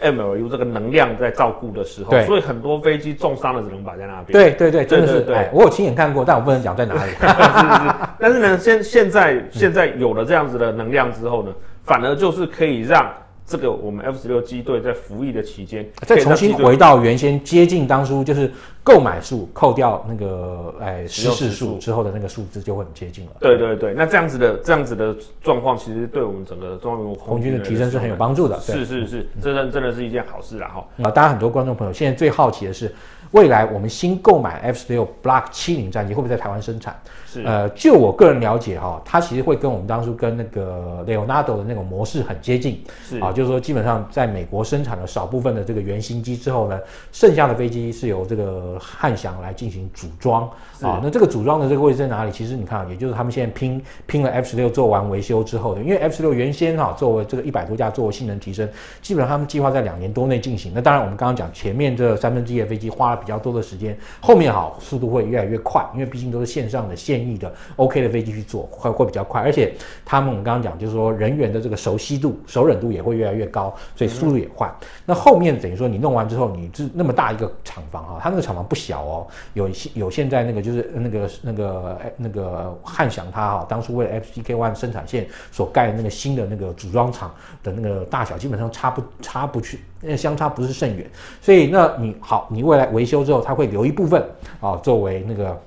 MLU 这个能量在照顾的时候，对，所以很多飞机重伤了只能摆在那边。对对对，真的是对。我有亲眼看过，但我不能讲在哪里。是是是。但是呢，现现在现在有了这样子的能量之后呢，反而就是可以让。这个我们 F 十六机队在服役的期间，再重新回到原先接近当初就是购买数扣掉那个哎失事数之后的那个数字就会很接近了。对对对，那这样子的这样子的状况，其实对我们整个中国空军的提升是很有帮助的。是是是，这真真的是一件好事啦哈。啊，当然很多观众朋友现在最好奇的是，未来我们新购买 F 十六 Block 七零战机会不会在台湾生产？是呃，就我个人了解哈，它其实会跟我们当初跟那个 Leonardo 的那种模式很接近。是啊，就是说基本上在美国生产了少部分的这个原型机之后呢，剩下的飞机是由这个汉翔来进行组装啊。那这个组装的这个位置在哪里？其实你看，也就是他们现在拼拼了 F 十六做完维修之后的，因为 F 十六原先哈作为这个一百多架作为性能提升，基本上他们计划在两年多内进行。那当然我们刚刚讲前面这三分之一的飞机花了比较多的时间，后面好速度会越来越快，因为毕竟都是线上的现役的 OK 的飞机去做会会比较快，而且他们我们刚刚讲就是说人员的这个熟悉度、熟忍度也会越来越高，所以速度也快。那后面等于说你弄完之后，你这那么大一个厂房啊，它那个厂房不小哦，有有现在那个就是那个那个那个汉翔它哈当初为了 FCK One 生产线所盖的那个新的那个组装厂的那个大小，基本上差不差不去，那相差不是甚远。所以那你好，你未来维修之后，它会留一部分啊作为那个。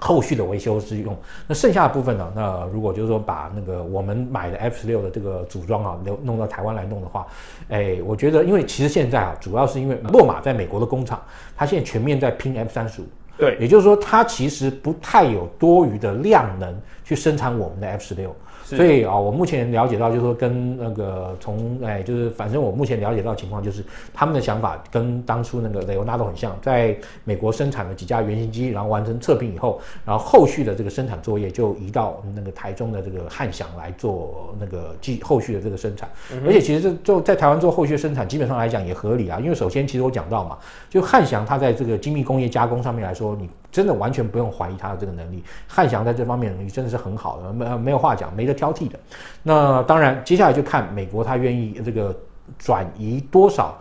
后续的维修是用，那剩下的部分呢？那如果就是说把那个我们买的 F 十六的这个组装啊，留弄到台湾来弄的话，哎，我觉得，因为其实现在啊，主要是因为洛马在美国的工厂，它现在全面在拼 F 三十五，对，也就是说，它其实不太有多余的量能去生产我们的 F 十六。所以啊，我目前了解到，就是说跟那个从哎，就是反正我目前了解到情况，就是他们的想法跟当初那个雷欧纳多很像，在美国生产了几架原型机，然后完成测评以后，然后后续的这个生产作业就移到那个台中的这个汉翔来做那个继后续的这个生产。而且其实这就在台湾做后续的生产，基本上来讲也合理啊，因为首先其实我讲到嘛，就汉翔它在这个精密工业加工上面来说，你。真的完全不用怀疑他的这个能力，汉翔在这方面能力真的是很好的，没没有话讲，没得挑剔的。那当然，接下来就看美国他愿意这个转移多少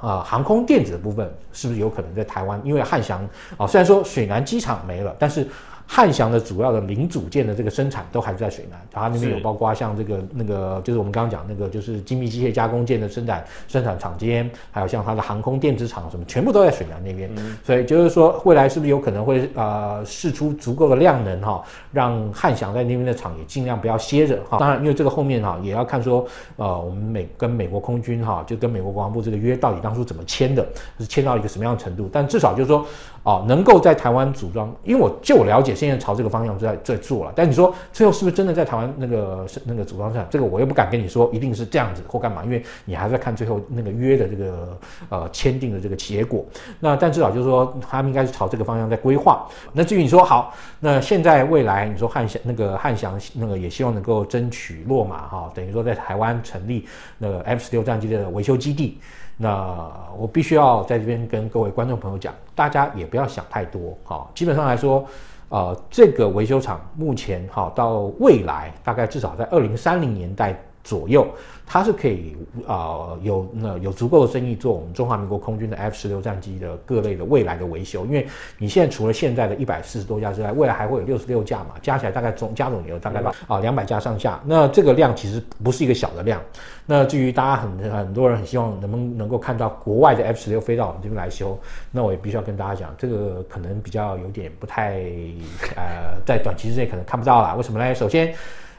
啊、呃，航空电子的部分是不是有可能在台湾？因为汉翔啊，虽然说水南机场没了，但是。汉翔的主要的零组件的这个生产都还是在水南，它那边有包括像这个那个，就是我们刚刚讲那个，就是精密机械加工件的生产生产厂间，还有像它的航空电子厂什么，全部都在水南那边。嗯、所以就是说，未来是不是有可能会呃试出足够的量能哈，让汉翔在那边的厂也尽量不要歇着哈。当然，因为这个后面哈也要看说，呃，我们美跟美国空军哈，就跟美国国防部这个约到底当初怎么签的，是签到一个什么样的程度？但至少就是说。哦，能够在台湾组装，因为我就我了解，现在朝这个方向在在做了。但你说最后是不是真的在台湾那个那个组装上？这个我又不敢跟你说一定是这样子或干嘛，因为你还在看最后那个约的这个呃签订的这个结果。那但至少就是说，他们应该是朝这个方向在规划。那至于你说好，那现在未来你说汉翔那个汉翔那个也希望能够争取落马哈，等于说在台湾成立那个 F 十六战机的维修基地。那我必须要在这边跟各位观众朋友讲，大家也不要想太多哈。基本上来说，呃，这个维修厂目前哈到未来大概至少在二零三零年代左右。它是可以啊、有那有足够的生意做我们中华民国空军的 F 十六战机的各类的未来的维修，因为你现在除了现在的一百四十多架之外，未来还会有六十六架嘛，加起来大概总加总也有大概吧啊两百架上下。那这个量其实不是一个小的量。那至于大家很很多人很希望能不能够看到国外的 F 十六飞到我们这边来修，那我也必须要跟大家讲，这个可能比较有点不太呃在短期之内可能看不到啦。为什么呢？首先。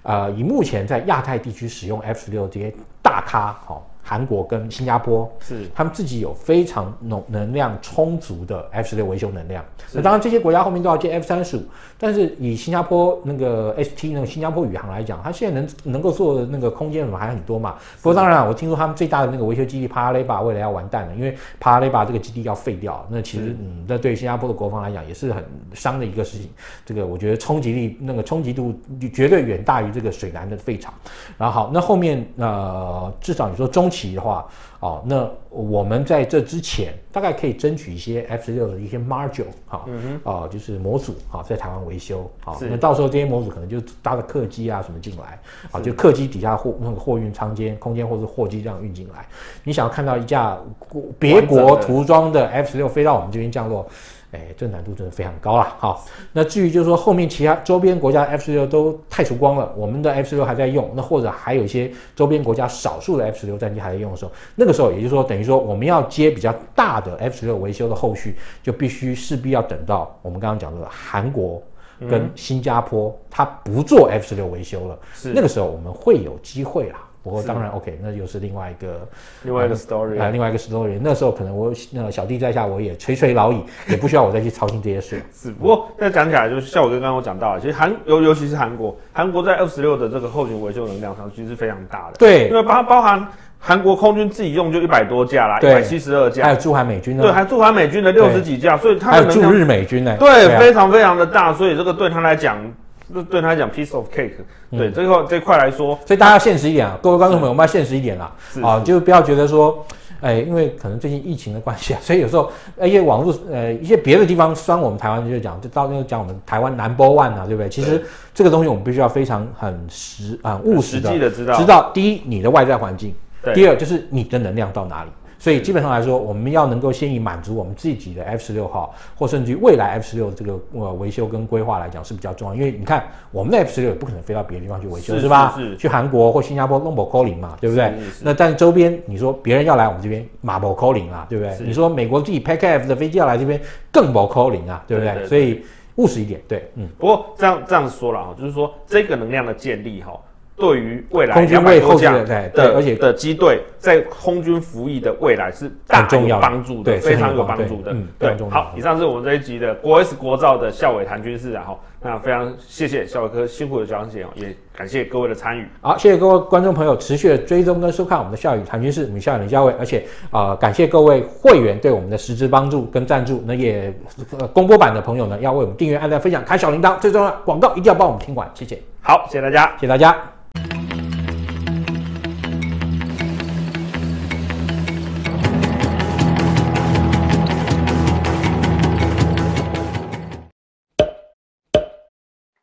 呃，以目前在亚太地区使用 F 十六这些大咖，好。韩国跟新加坡是他们自己有非常能能量充足的 F 十六维修能量。那当然这些国家后面都要接 F 三十五，但是以新加坡那个 ST 那个新加坡宇航来讲，它现在能能够做的那个空间什么还很多嘛。不过当然，我听说他们最大的那个维修基地帕拉雷巴未来要完蛋了，因为帕拉雷巴这个基地要废掉。那其实嗯，那对新加坡的国防来讲也是很伤的一个事情。这个我觉得冲击力那个冲击度绝对远大于这个水南的废厂。然后好，那后面呃至少你说中期。期的话，哦，那我们在这之前大概可以争取一些 F 十六的一些 module 哈、哦，嗯哼，哦，就是模组啊、哦，在台湾维修，啊、哦，那到时候这些模组可能就搭着客机啊什么进来，啊，就客机底下货那个货运舱间空间或是货机这样运进来。你想要看到一架别国涂装的 F 十六飞到我们这边降落？哎，这难度真的非常高了。好，那至于就是说后面其他周边国家 F 十六都太除光了，我们的 F 十六还在用，那或者还有一些周边国家少数的 F 十六战机还在用的时候，那个时候也就是说等于说我们要接比较大的 F 十六维修的后续，就必须势必要等到我们刚刚讲的韩国跟新加坡，它不做 F 十六维修了，是那个时候我们会有机会啦。不过当然，OK，那又是另外一个另外一个 story 啊，另外一个 story。那时候可能我那小弟在下，我也垂垂老矣，也不需要我再去操心这些事。是，不过那讲起来，就是像我刚刚我讲到的，其实韩尤尤其是韩国，韩国在 F 十六的这个后勤维修能量上其实是非常大的。对，因为包包含韩国空军自己用就一百多架啦，一百七十二架，还有驻韩美军的，对，还驻韩美军的六十几架，所以它还有驻日美军呢，对，非常非常的大，所以这个对他来讲。那对他来讲，piece of cake，对、嗯、这块这块来说，所以大家要现实一点啊，各位观众朋友，我们要现实一点啦，啊，就不要觉得说，哎，因为可能最近疫情的关系啊，所以有时候一些网络呃一些别的地方酸我们台湾，就讲就到那个讲我们台湾 number one 啊，对不对？其实这个东西我们必须要非常很实啊务实的，知道，知道第一你的外在环境，对。第二就是你的能量到哪里。所以基本上来说，我们要能够先以满足我们自己的 F 十六号，或甚至于未来 F 十六这个呃维修跟规划来讲是比较重要。因为你看，我们的 F 十六也不可能飞到别的地方去维修，是，是吧？是。去韩国或新加坡弄不 calling 嘛，对不对？是是是，那但周边你说别人要来我们这边，马不 calling 啊，对不对？你说美国自己 pack F 的飞机要来这边，更不 calling 啊，对不对？对对对，所以务实一点，对，嗯。不过这样这样说了哈，就是说这个能量的建立哈。对于未来空军为后的的而且的机队在空军服役的未来是大有帮助的，非常有帮助的。嗯，对。好，以上是我们这一集的国 S 国造的校委谈军事，然后那非常谢谢孝玮哥辛苦的讲解，也感谢各位的参与。好，谢谢各位观众朋友持续的追踪跟收看我们的孝玮谈军事，我们孝玮的孝玮，而且啊、呃、感谢各位会员对我们的实质帮助跟赞助。那也呃公播版的朋友呢，要为我们订阅、按赞、分享、开小铃铛，最重要的广告一定要帮我们听完，谢谢。好，谢谢大家，谢谢大家。